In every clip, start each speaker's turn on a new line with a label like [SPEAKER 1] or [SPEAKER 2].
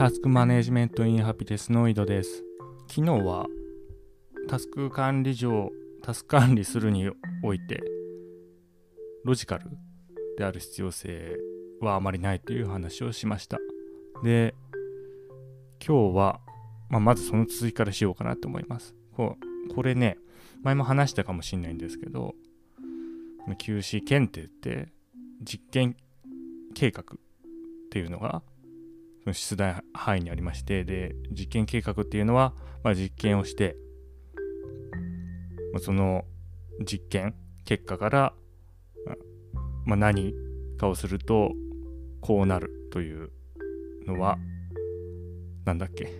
[SPEAKER 1] タスクマネジメントインハピネスの井戸です。昨日はタスク管理上、タスク管理するにおいて、ロジカルである必要性はあまりないという話をしました。で、今日は、まあ、まずその続きからしようかなと思います。こうこれね、前も話したかもしれないんですけど、QC 検定って実験計画っていうのがその出題範囲にありましてで実験計画っていうのは、まあ、実験をしてまその実験結果から、まあ、何かをするとこうなるというのはなんだっけ？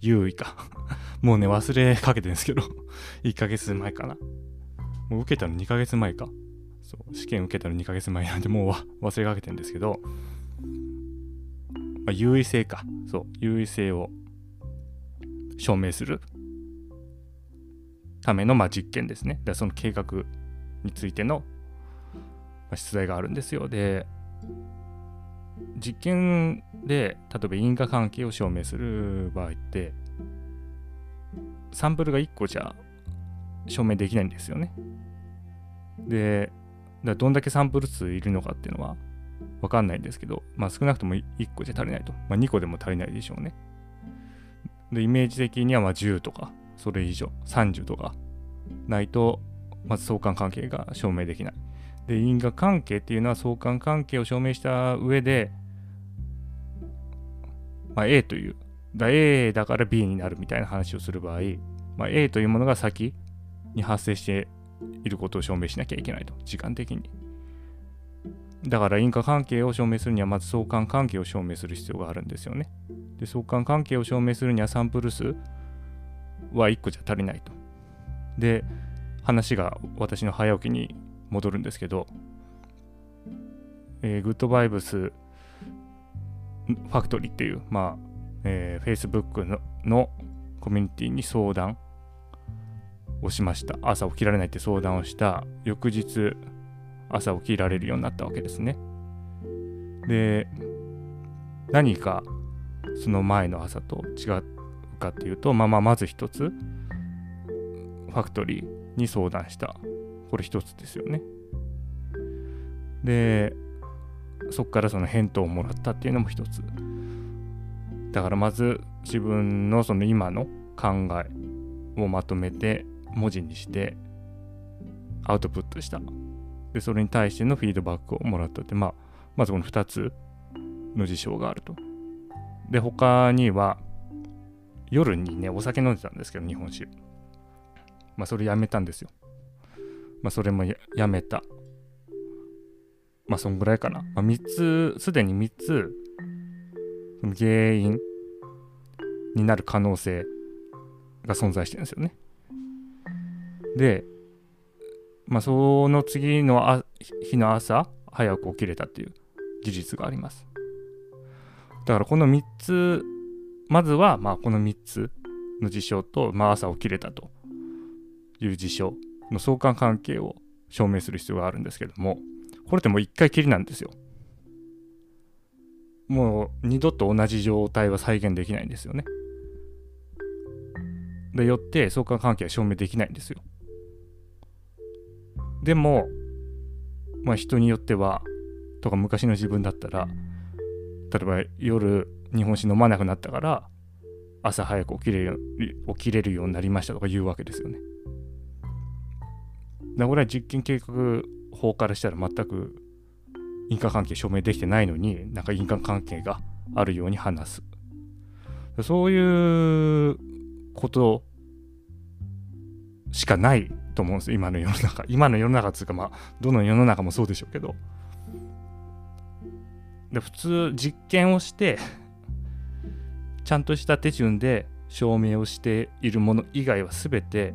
[SPEAKER 1] 優位か。もうね忘れかけてるんですけど 1ヶ月前かな。もう受けたの2ヶ月前か。そう試験受けたの2ヶ月前なんでもう忘れかけてるんですけどまあ、優位性か。そう、優位性を証明するための、まあ、実験ですね。でその計画についての、出題があるんですよ。で、実験で、例えば因果関係を証明する場合って、サンプルが1個じゃ証明できないんですよね。で、どんだけサンプル数いるのかっていうのは、わかんないんですけど、まあ少なくとも1個じゃ足りないと。まあ2個でも足りないでしょうね。で、イメージ的にはま10とか、それ以上、30とかないと、まず相関関係が証明できない。で、因果関係っていうのは相関関係を証明した上で、まあ、A という、だ A だから B になるみたいな話をする場合、まあ、A というものが先に発生していることを証明しなきゃいけないと、時間的に。だから因果関係を証明するにはまず相関関係を証明する必要があるんですよね。で相関関係を証明するにはサンプル数は1個じゃ足りないと。で話が私の早起きに戻るんですけど、えー、グッドバイブスファクトリーっていう、まあえー、Facebook ののコミュニティに相談をしました。朝起きられないって相談をした翌日朝起きられるようになったわけですね。で何かその前の朝と違うかっていうと、まあ、まあまず一つファクトリーに相談したこれ一つですよね。でそこからその返答をもらったっていうのも一つ。だからまず自分のその今の考えをまとめて文字にしてアウトプットしたで、それに対してのフィードバックをもらったって、まあ、まずこの2つの事象があると。で、他には、夜にね、お酒飲んでたんですけど、日本酒。まあ、それやめたんですよ。まあ、それもやめた。まあ、そんぐらいかな。まあ、3つ、すでに3つ、原因になる可能性が存在してるんですよね。で、まあ、その次の日の朝、早く起きれたっていう事実があります。だからこの3つ、まずはまあこの3つの事象と、まあ、朝起きれたという事象の相関関係を証明する必要があるんですけども、これってもう1回きりなんですよ。もう二度と同じ状態は再現できないんですよね。でよって相関関係は証明できないんですよ。でも、まあ人によっては、とか昔の自分だったら、例えば夜日本酒飲まなくなったから、朝早く起きれる起きれるようになりましたとか言うわけですよね。だこれは実験計画法からしたら全く因果関係証明できてないのに、なんか因果関係があるように話す。そういうことしかないと思うんです今の世の中。今の世の中っていうかまあどの世の中もそうでしょうけど。で普通実験をしてちゃんとした手順で証明をしているもの以外は全て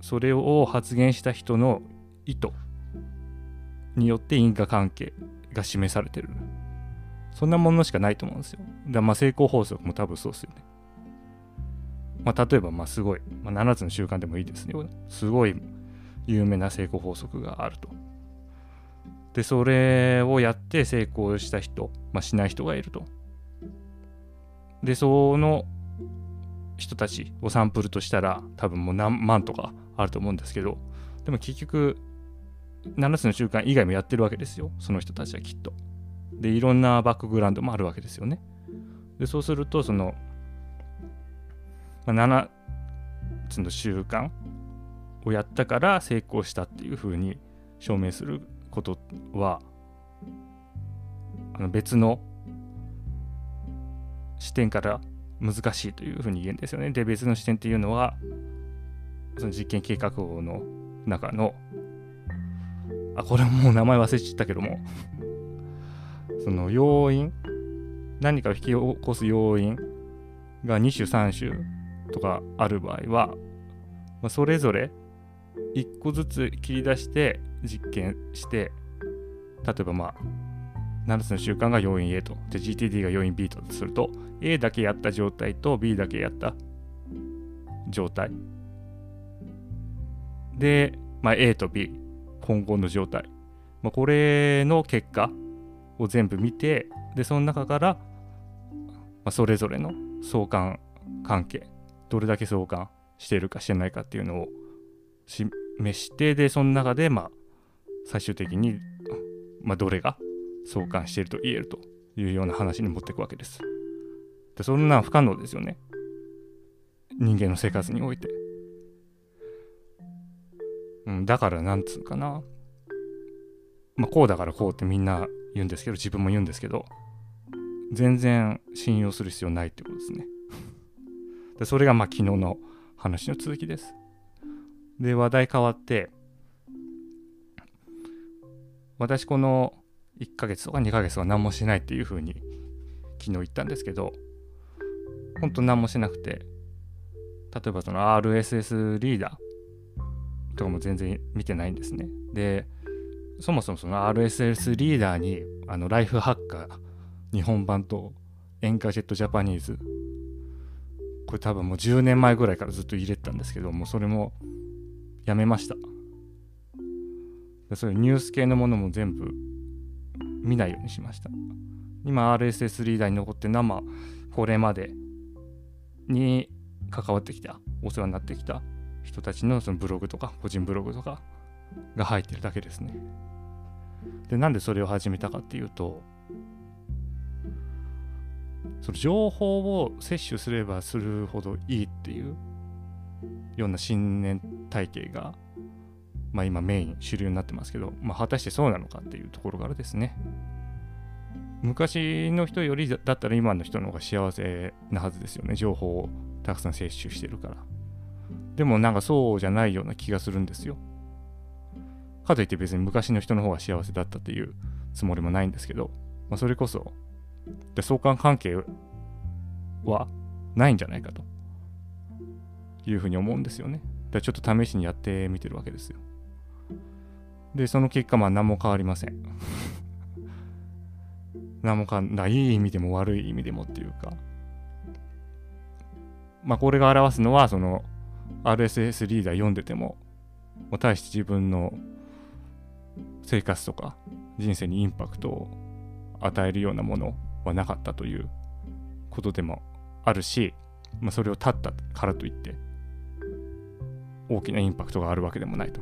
[SPEAKER 1] それを発言した人の意図によって因果関係が示されてる。そんなものしかないと思うんですよ。だまあ成功法則も多分そうですよね。まあ、例えば、まあ、すごい、まあ、7つの習慣でもいいですね。すごい有名な成功法則があると。で、それをやって成功した人、まあ、しない人がいると。でその人たちをサンプルとしたら多分もう何万とかあると思うんですけどでも結局7つの習慣以外もやってるわけですよその人たちはきっと。でいろんなバックグラウンドもあるわけですよね。でそうするとその、まあ、7つの習慣をやったから成功したっていうふうに証明することはあの別の視点から難しいというふうに言えるんですよね。で別の視点っていうのはその実験計画法の中のあこれもう名前忘れちゃったけどもその要因何かを引き起こす要因が2種3種とかある場合は、まあ、それぞれ1個ずつ切り出して実験して例えばまあ7つの習慣が要因 A と。で GTD が要因 B とすると A だけやった状態と B だけやった状態。で、まあ、A と B 今後の状態、まあ、これの結果を全部見てでその中から、まあ、それぞれの相関関係どれだけ相関してるかしてないかっていうのを示してでその中でまあ最終的に、まあ、どれが相関していると言えるというような話に持っていくわけです。でそんな不可能ですよね。人間の生活において。うん、だからなんつうかな。まあこうだからこうってみんな言うんですけど自分も言うんですけど全然信用する必要ないってことですね。でそれがまあ昨日の話の続きです。で話題変わって私この1ヶ月とか2ヶ月は何もしないっていう風に昨日言ったんですけど本当何もしなくて例えばその RSS リーダーとかも全然見てないんですねでそもそもその RSS リーダーにあのライフハッカー日本版とエンカジェットジャパニーズこれ多分もう10年前ぐらいからずっと入れてたんですけどもうそれもやめました。そういうニュース系のものも全部見ないようにしました。今 RSS リーダーに残って生これまでに関わってきたお世話になってきた人たちのそのブログとか個人ブログとかが入ってるだけですね。でなんでそれを始めたかっていうとその情報を摂取すればするほどいいっていうような信念体系がまあ、今メイン主流になってますけど、まあ、果たしてそうなのかっていうところからですね。昔の人よりだったら今の人の方が幸せなはずですよね。情報をたくさん摂取してるから。でもなんかそうじゃないような気がするんですよ。かといって別に昔の人の方が幸せだったっていうつもりもないんですけど、まあ、それこそで相関関係はないんじゃないかというふうに思うんですよね。でちょっと試しにやってみてるわけですよ。で、その結果、まあ何も変わりません。何もかんないい意味でも悪い意味でもっていうか。まあこれが表すのは、その RSS リーダー読んでても、もう大して自分の生活とか人生にインパクトを与えるようなものはなかったということでもあるし、まあ、それを立ったからといって大きなインパクトがあるわけでもないと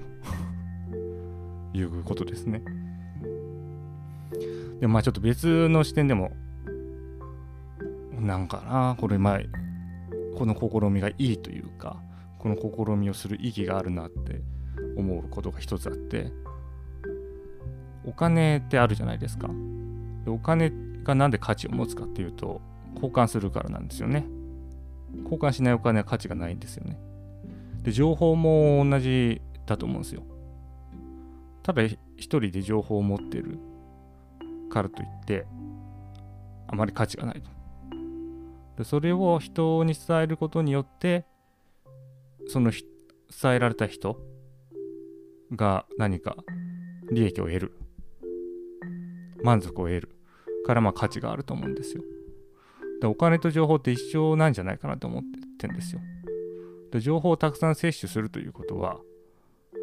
[SPEAKER 1] いうことですね。でまあちょっと別の視点でもなんかなこれまあこの試みがいいというかこの試みをする意義があるなって思うことが一つあってお金ってあるじゃないですかでお金が何で価値を持つかっていうと交換するからなんですよね。交換しないお金は価値がないんですよね。で情報も同じだと思うんですよ。ただ一人で情報を持ってるからといってあまり価値がないと。でそれを人に伝えることによってその伝えられた人が何か利益を得る。満足を得る。からまあ価値があると思うんですよ。でお金と情報って一緒なんじゃないかなと思ってるんですよ。で情報をたくさん摂取するということは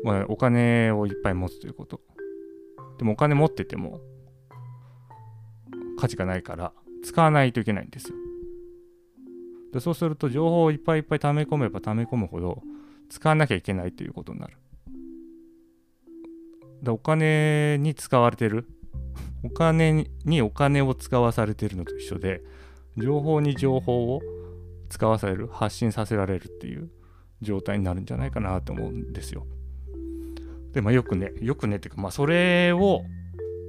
[SPEAKER 1] まあ、お金をいっぱい持つということ。でもお金持ってても、価値がないから使わないといけないんですよでそうすると情報をいっぱいいっぱい溜め込めば溜め込むほど使わなきゃいけないということになるでお金に使われてるお金にお金を使わされてるのと一緒で情報に情報を使わされる発信させられるっていう状態になるんじゃないかなと思うんですよ。でまあよくねよくねっていうかまあそれを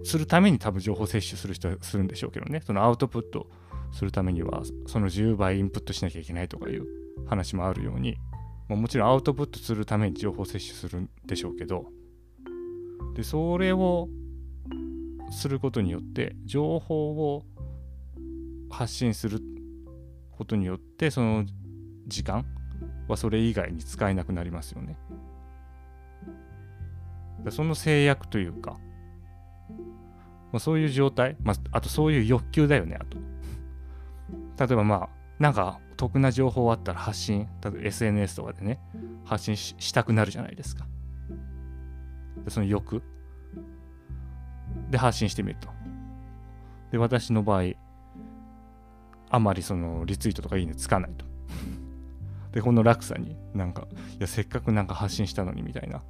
[SPEAKER 1] するために多分情報摂取する人はするんでしょうけどね。そのアウトプットするためにはその10倍インプットしなきゃいけないとかいう話もあるように、まあ、もちろんアウトプットするために情報摂取するんでしょうけどでそれをすることによって情報を発信することによってその時間はそれ以外に使えなくなりますよね。その制約というか、まあ、そういう状態、まあ、あとそういう欲求だよね、あと。例えばまあ、なんか得な情報あったら発信、例えば SNS とかでね、発信したくなるじゃないですか。その欲で発信してみると。で、私の場合、あまりそのリツイートとかいいねつかないと。で、この落差になんか、いや、せっかくなんか発信したのにみたいな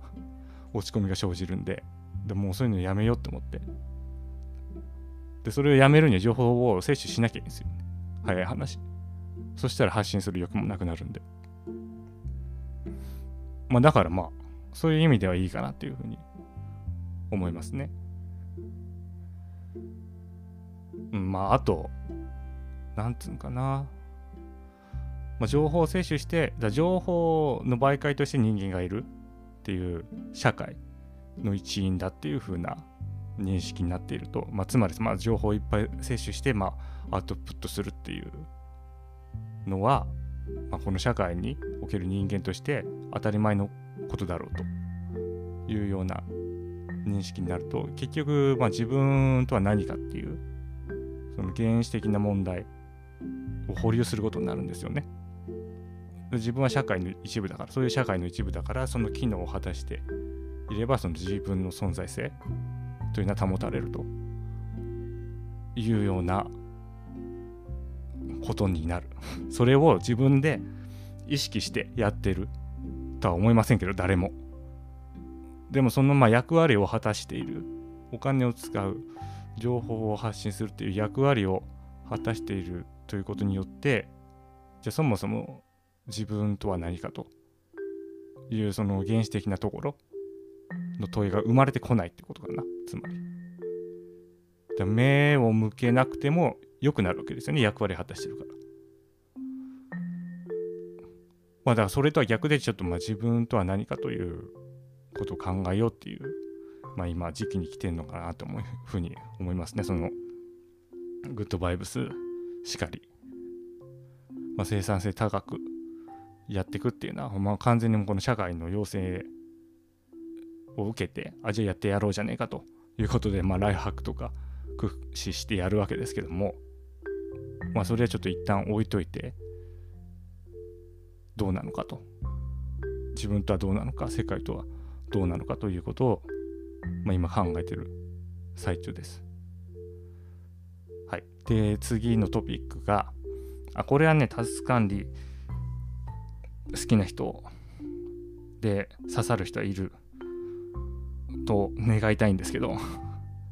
[SPEAKER 1] 落ち込みが生じるんで、でもうそういうのやめようって思って。で、それをやめるには情報を摂取しなきゃいいんですよ、早い話。そしたら発信する欲もなくなるんで。まあだからまあ、そういう意味ではいいかなっていうふうに思いますね。うん、まああと、なんつうのかな。まあ、情報を摂取して、だ情報の媒介として人間がいるっていう社会の一員だっていう風な認識になっていると、まあ、つまり、まあ、情報をいっぱい摂取して、まあ、アウトプットするっていうのは、まあ、この社会における人間として当たり前のことだろうというような認識になると結局、まあ、自分とは何かっていうその原始的な問題を保留することになるんですよね。自分は社会の一部だからそういう社会の一部だからその機能を果たしていればその自分の存在性というのは保たれるというようなことになる。それを自分で意識してやってるとは思いませんけど誰も。でもそのまあ役割を果たしている。お金を使う。情報を発信するっていう役割を果たしているということによってじゃあそもそも自分とは何かというその原始的なところの問いが生まれてこないってことかな。つまり。目を向けなくても良くなるわけですよね。役割果たしてるから。まあだからそれとは逆でちょっとまあ自分とは何かということを考えようっていうまあ今時期に来てるのかなというふうに思いますね。そのグッドバイブスしかり、まあ、生産性高くやっていくっていうのは、まあ、完全にこの社会の要請を受けてあじゃあやってやろうじゃねえかということで、まあ、ライフハックとか駆使してやるわけですけどもまあそれはちょっと一旦置いといてどうなのかと。自分とはどうなのか世界とはどうなのかということを、まあ、今考えてる最中です。はい。で、次のトピックが、あ、これはね、タス管理好きな人で刺さる人はいると願いたいんですけど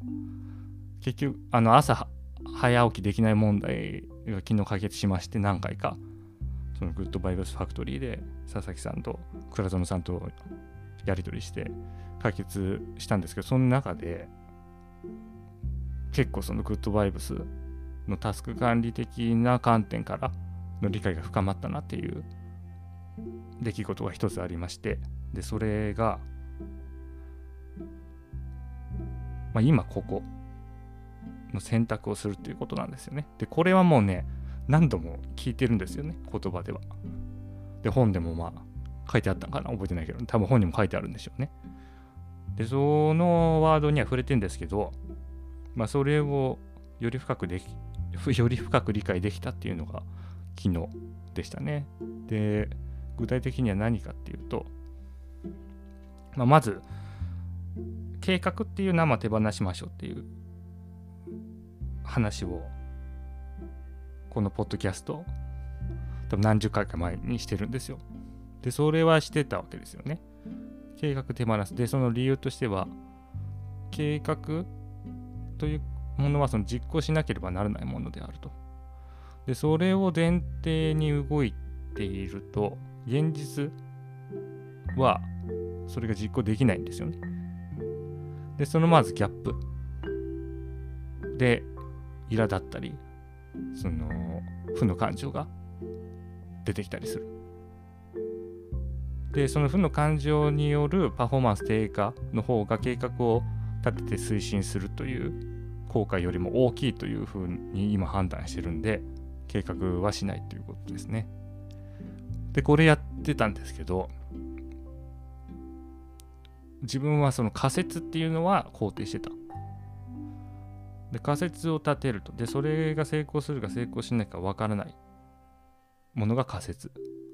[SPEAKER 1] 結局あの朝早起きできない問題が昨日解決しまして何回かそのグッドバイブスファクトリーで佐々木さんと倉園さんとやり取りして解決したんですけどその中で結構そのグッドバイブスのタスク管理的な観点からの理解が深まったなっていう出来事が一つありましてでそれが、まあ、今ここの選択をするっていうことなんですよね。でこれはもうね何度も聞いてるんですよね言葉では。で本でもまあ書いてあったんかな？覚えてないけど多分本にも書いてあるんでしょうね。でそのワードには触れてんですけどまあそれをより深くでき より深く理解できたっていうのが昨日でしたねで具体的には何かっていうと、まあ、まず計画っていうのはま手放しましょうっていう話をこのポッドキャスト多分何十回か前にしてるんですよ。でそれはしてたわけですよね。計画手放す。でその理由としては計画というものはその実行しなければならないものであると。でそれを前提に動いていると現実はそれが実行できないんですよね。でそのまずギャップで苛立ったりその負の感情が出てきたりする。でその負の感情によるパフォーマンス低下の方が計画を立てて推進するという効果よりも大きいというふうに今判断してるんで計画はしないということですね。でこれやってたんですけど自分はその仮説っていうのは肯定してた。で仮説を立てるとでそれが成功するか成功しないかわからないものが仮説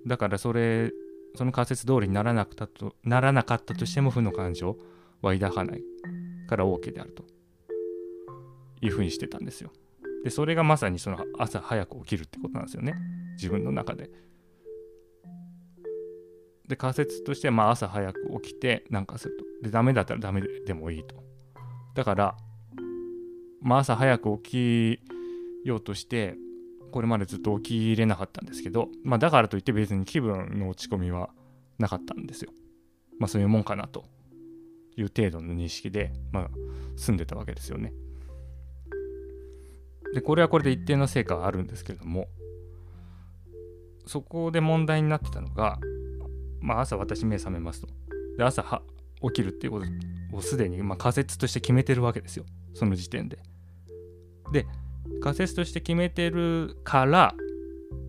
[SPEAKER 1] だからそれその仮説通りにならなくたとならなかったとしても負の感情は抱かないから OK であると。いうふうにしてたんですよ。でそれがまさにその朝早く起きるってことなんですよね。自分の中で。で仮説としてまあ朝早く起きてなんかすると。でダメだったらダメでもいいと。だからまあ朝早く起きようとしてこれまでずっと起きれなかったんですけど、まあ、だからといって別に気分の落ち込みはなかったんですよ。まあそういうもんかなという程度の認識で、まあ、住んでたわけですよね。でこれはこれで一定の成果はあるんですけれどもそこで問題になってたのが、まあ、朝私目覚めますと。で朝は起きるっていうことをすでにま仮説として決めてるわけですよその時点で。で仮説として決めてるから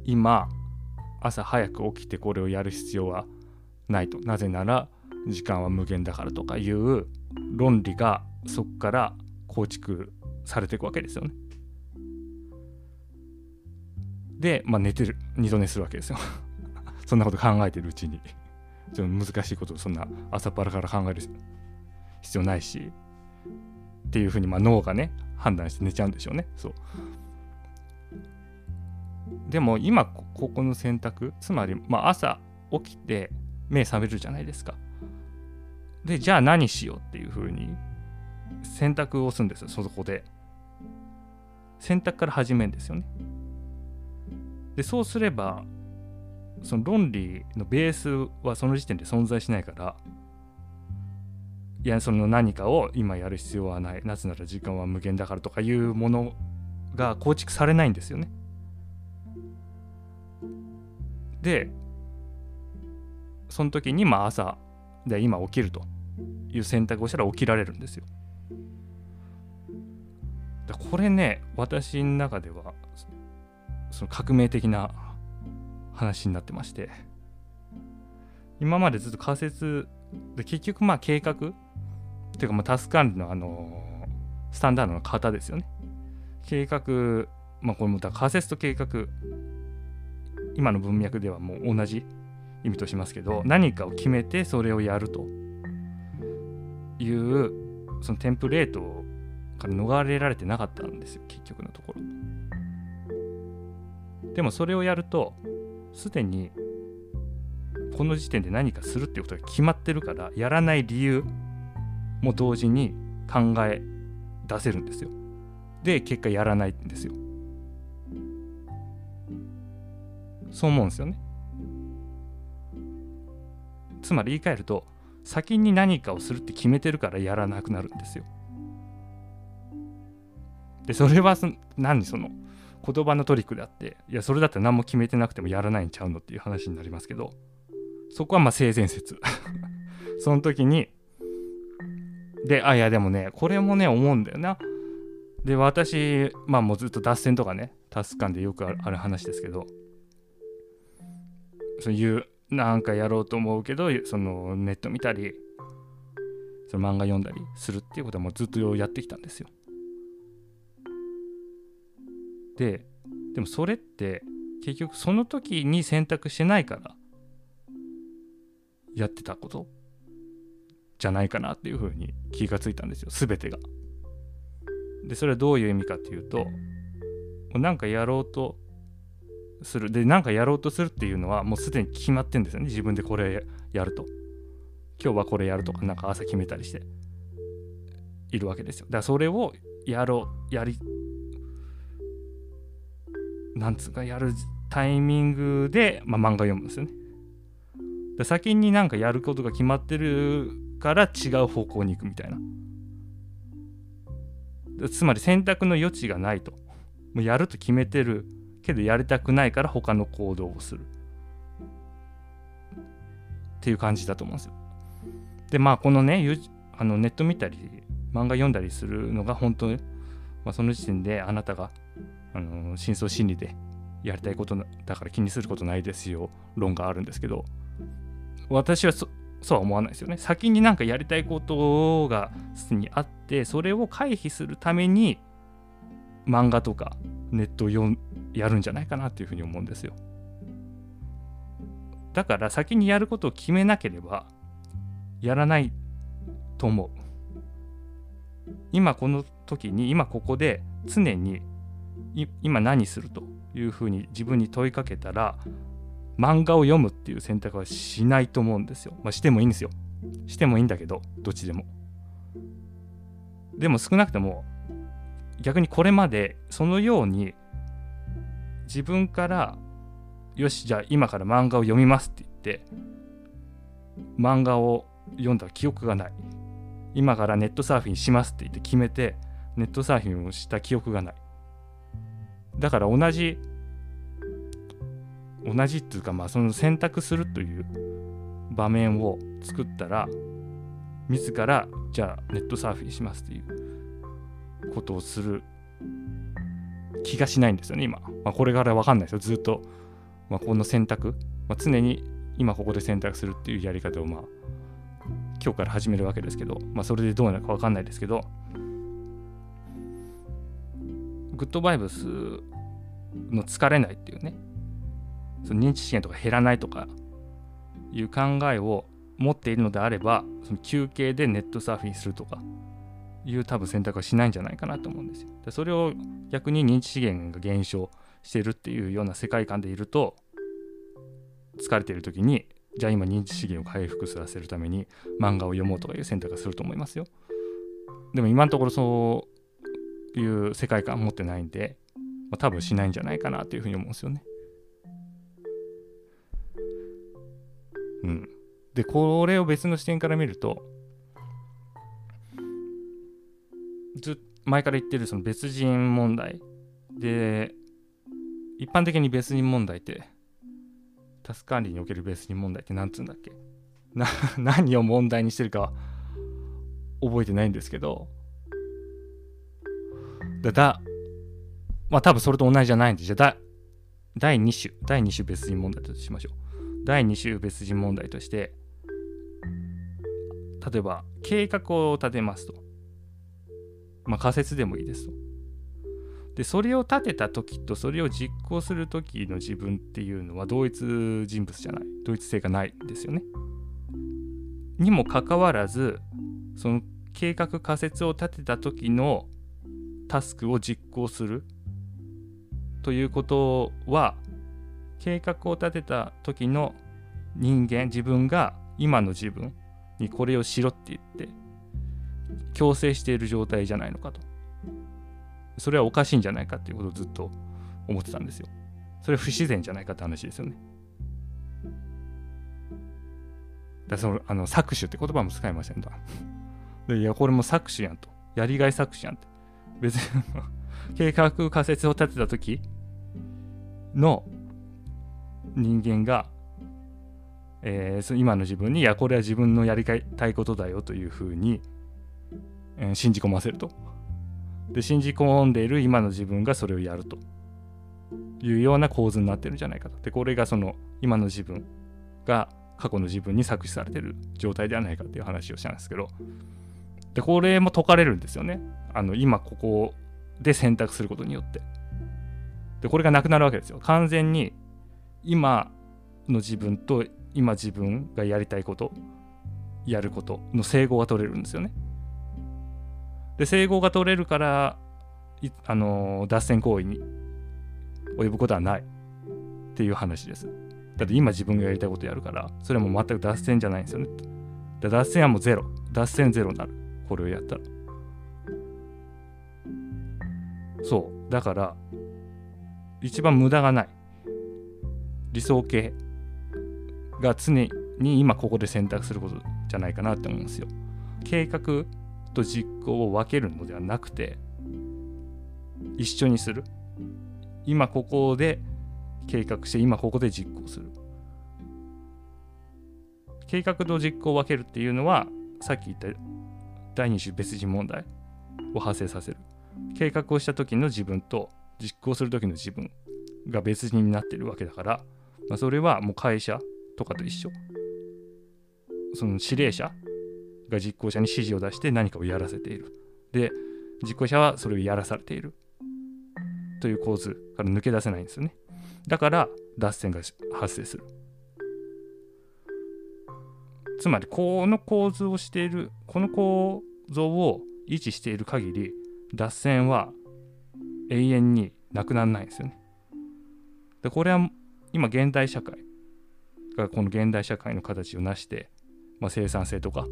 [SPEAKER 1] 今朝早く起きてこれをやる必要はないとなぜなら時間は無限だからとかいう論理がそこから構築されていくわけですよね。で、まあ、寝てる二度寝するわけですよ。そんなこと考えてるうちにちょっと難しいことをそんな朝っぱらから考える必要ないしっていうふうにまあ脳がね判断して寝ちゃうんでしょうね。そう。でも今ここの選択つまり、まあ、朝起きて目覚めるじゃないですか。でじゃあ何しようっていうふうに選択をするんですよそこで。選択から始めるんですよね。でそうすればその論理のベースはその時点で存在しないからいやその何かを今やる必要はないなぜなら時間は無限だからとかいうものが構築されないんですよね。でその時にまあ朝で今起きるという選択をしたら起きられるんですよ。これね私の中ではその革命的な話になってまして今までずっと仮説で結局まあ計画っていうか、まあ、タスク管理の、あのー、スタンダードの型ですよね。計画、まあ、これも仮説と計画、今の文脈ではもう同じ意味としますけど、何かを決めてそれをやるという、そのテンプレートから逃れられてなかったんですよ、結局のところ。でもそれをやると、すでにこの時点で何かするっていうことが決まってるからやらない理由も同時に考え出せるんですよ。で結果やらないんですよ。そう思うんですよね。つまり言い換えると先に何かをするって決めてるからやらなくなるんですよ。でそれは何その言葉のトリックであっていやそれだったら何も決めてなくてもやらないんちゃうのっていう話になりますけどそこはまあ性善説 その時にで、あ、いや、でもね、これもね、思うんだよな。で、私、まあもうずっと脱線とかね、タスカンでよくある話ですけど、そういう、なんかやろうと思うけど、そのネット見たり、その漫画読んだりするっていうことはもうずっとやってきたんですよ。で、でもそれって結局その時に選択してないからやってたことじゃないかなっていうふうに気がついたんですよ。全てが。でそれはどういう意味かっていうとなんかやろうとする。でなんかやろうとするっていうのはもうすでに決まってんですよね。自分でこれやると。今日はこれやるとかなんか朝決めたりして。いるわけですよ。だからそれをやろうやりなんつうかやるタイミングで、まあ、漫画読むんですよね。先になんかやることが決まってるから違う方向に行くみたいな。つまり選択の余地がないと。もうやると決めてるけどやりたくないから他の行動をする。っていう感じだと思うんですよ。でまあこのねあのネット見たり漫画読んだりするのが本当に、まあ、その時点であなたがあの深層心理でやりたいことだから気にすることないですよ論があるんですけど私はそそうは思わないですよね。先になんかやりたいことがすにあってそれを回避するために漫画とかネットを読やるんじゃないかなっていうふうに思うんですよ。だから先にやることを決めなければやらないと思う。今この時に今ここで常に今何するというふうに自分に問いかけたら漫画を読むっていう選択はしないと思うんですよ。まあ、してもいいんですよ。してもいいんだけど、どっちでも。でも少なくとも逆にこれまでそのように自分からよしじゃあ今から漫画を読みますって言って漫画を読んだ記憶がない今からネットサーフィンしますって言って決めてネットサーフィンをした記憶がないだから同じ同じっていうかまあその選択するという場面を作ったら自らじゃあネットサーフィンしますっていうことをする気がしないんですよね今、まあ、これから分かんないですよ。ずっと、まあ、この選択、まあ、常に今ここで選択するっていうやり方をまあ今日から始めるわけですけど、まあ、それでどうなるか分かんないですけどグッドバイブスの疲れないっていうね。その認知資源とか減らないとかいう考えを持っているのであればその休憩でネットサーフィンするとかいう多分選択はしないんじゃないかなと思うんですよ。でそれを逆に認知資源が減少してるっていうような世界観でいると疲れてる時にじゃあ今認知資源を回復させるために漫画を読もうとかいう選択がすると思いますよ。でも今のところそういう世界観持ってないんで、まあ、多分しないんじゃないかなというふうに思うんですよね。うん。で、これを別の視点から見ると、ず前から言ってるその別人問題で、一般的に別人問題って、タス管理における別人問題って何つうんだっけ？な 何を問題にしてるか覚えてないんですけど、だ、だ、まあ多分それと同じじゃないんで、じゃあ、第2種、第2種別人問題としましょう。第2種別人問題として例えば計画を立てますと、まあ、仮説でもいいですと。でそれを立てた時とそれを実行する時の自分っていうのは同一人物じゃない。同一性がないんですよね。にもかかわらずその計画仮説を立てた時のタスクを実行するということは計画を立てた時の人間自分が今の自分にこれをしろって言って強制している状態じゃないのかと。それはおかしいんじゃないかっていうことをずっと思ってたんですよ。それは不自然じゃないかって話ですよね。だそのあの搾取って言葉も使いませんだでいやこれも搾取やんと。やりがい搾取やんって。別に計画仮説を立てた時の人間が、えー、今の自分にいやこれは自分のやりたいことだよというふうに、えー、信じ込ませると。で信じ込んでいる今の自分がそれをやるというような構図になってるんじゃないかと。でこれがその今の自分が過去の自分に搾取されてる状態ではないかっていう話をしたんですけど。でこれも解かれるんですよね。あの今ここで選択することによって。でこれがなくなるわけですよ。完全に今の自分と今自分がやりたいことやることの整合が取れるんですよね。で整合が取れるからあの脱線行為に及ぶことはないっていう話です。だって今自分がやりたいことやるから、それはもう全く脱線じゃないんですよね。で脱線はもうゼロ。脱線ゼロになる。これをやったら。そう。だから、一番無駄がない。理想形が常に今ここで選択することじゃないかなって思うんですよ。計画と実行を分けるのではなくて、一緒にする。今ここで計画して、今ここで実行する。計画と実行を分けるっていうのは、さっき言った第二種別人問題を発生させる。計画をした時の自分と実行する時の自分が別人になってるわけだから、まあ、それはもう会社とかと一緒。その指令者が実行者に指示を出して何かをやらせている。で、実行者はそれをやらされている。という構図から抜け出せないんですよね。だから脱線が発生する。つまりこの構図をしている、この構造を維持している限り、脱線は永遠になくならないんですよね。で、これは今現代社会がこの現代社会の形を成して、まあ、生産性とか、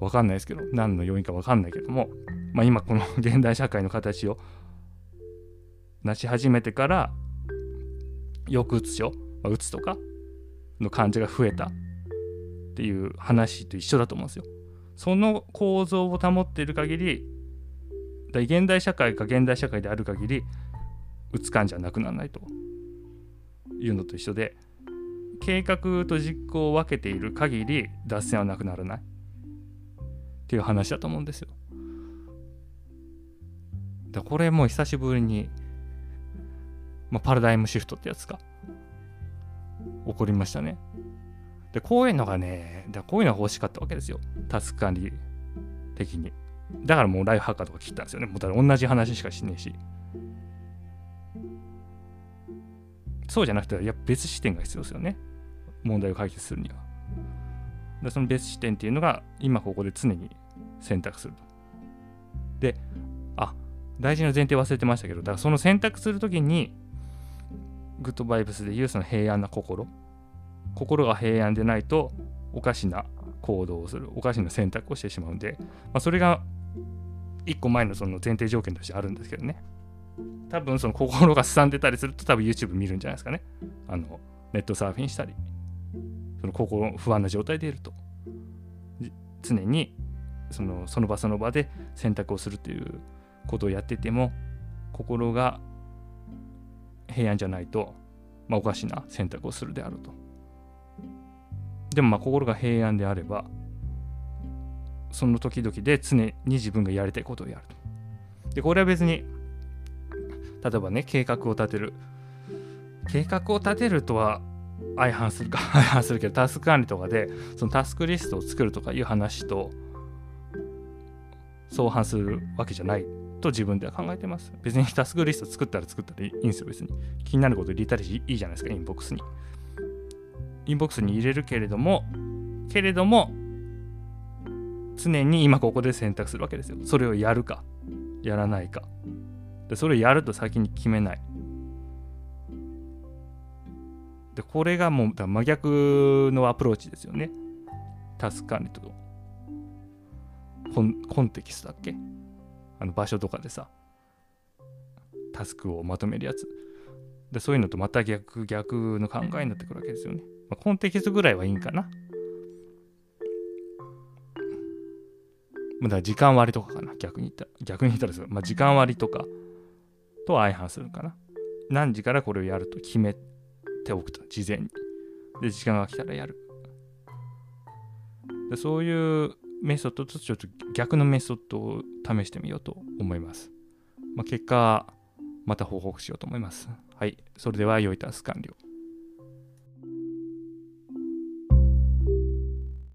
[SPEAKER 1] わかんないですけど、何の要因かわかんないけども、まあ、今この現代社会の形を成し始めてから、抑うつ症、まあ、うつとかの患者が増えたっていう話と一緒だと思うんですよ。その構造を保っている限り、現代社会が現代社会である限り、うつ患者はなくならないというのと一緒で、計画と実行を分けている限り、脱線はなくならないっていう話だと思うんですよ。だこれもう久しぶりに、まあ、パラダイムシフトってやつか起こりましたね。で、こういうのがね、だこういうのが欲しかったわけですよ。タスク管理的に。だからもうライフハッカーとか切ったんですよね。もうだ同じ話しかしねえし。そうじゃなくて、やっぱ別視点が必要ですよね。問題を解決するには。でその別視点っていうのが、今ここで常に選択すると。で、あ、大事な前提忘れてましたけど、だからその選択するときに、グッドバイブスでいうその平安な心。心が平安でないとおかしな行動をするおかしな選択をしてしまうんで、まあ、それが一個前のその前提条件としてあるんですけどね多分その心がすさんでたりすると多分 YouTube 見るんじゃないですかねあのネットサーフィンしたりその心不安な状態でいると常にそのその場その場で選択をするということをやってても心が平安じゃないと、まあ、おかしな選択をするであると。でもまあ心が平安であればその時々で常に自分がやりたいことをやると。でこれは別に例えばね計画を立てる計画を立てるとは相反するか 相反するけどタスク管理とかでそのタスクリストを作るとかいう話と相反するわけじゃないと自分では考えてます。別にタスクリスト作ったら作ったらいいんですよ別に。気になること入れたりいいじゃないですかインボックスに。インボックスに入れるけれども、けれども、常に今ここで選択するわけですよ。それをやるか、やらないか。で、それをやると先に決めない。で、これがもう真逆のアプローチですよね。タスク管理とコンコンテキストだっけ？あの場所とかでさ、タスクをまとめるやつ。で、そういうのとまた逆逆の考えになってくるわけですよね。まあ、コンテキストぐらいはいいんかな。まだから時間割とかかな、逆に言ったら。逆に言ったらですまあ、時間割とかと相反するかな。何時からこれをやると決めておくと、事前に。で、時間が来たらやる。でそういうメソッドとちょっと逆のメソッドを試してみようと思います。まあ、結果、また報告しようと思います。はい。それでは良いタス完了。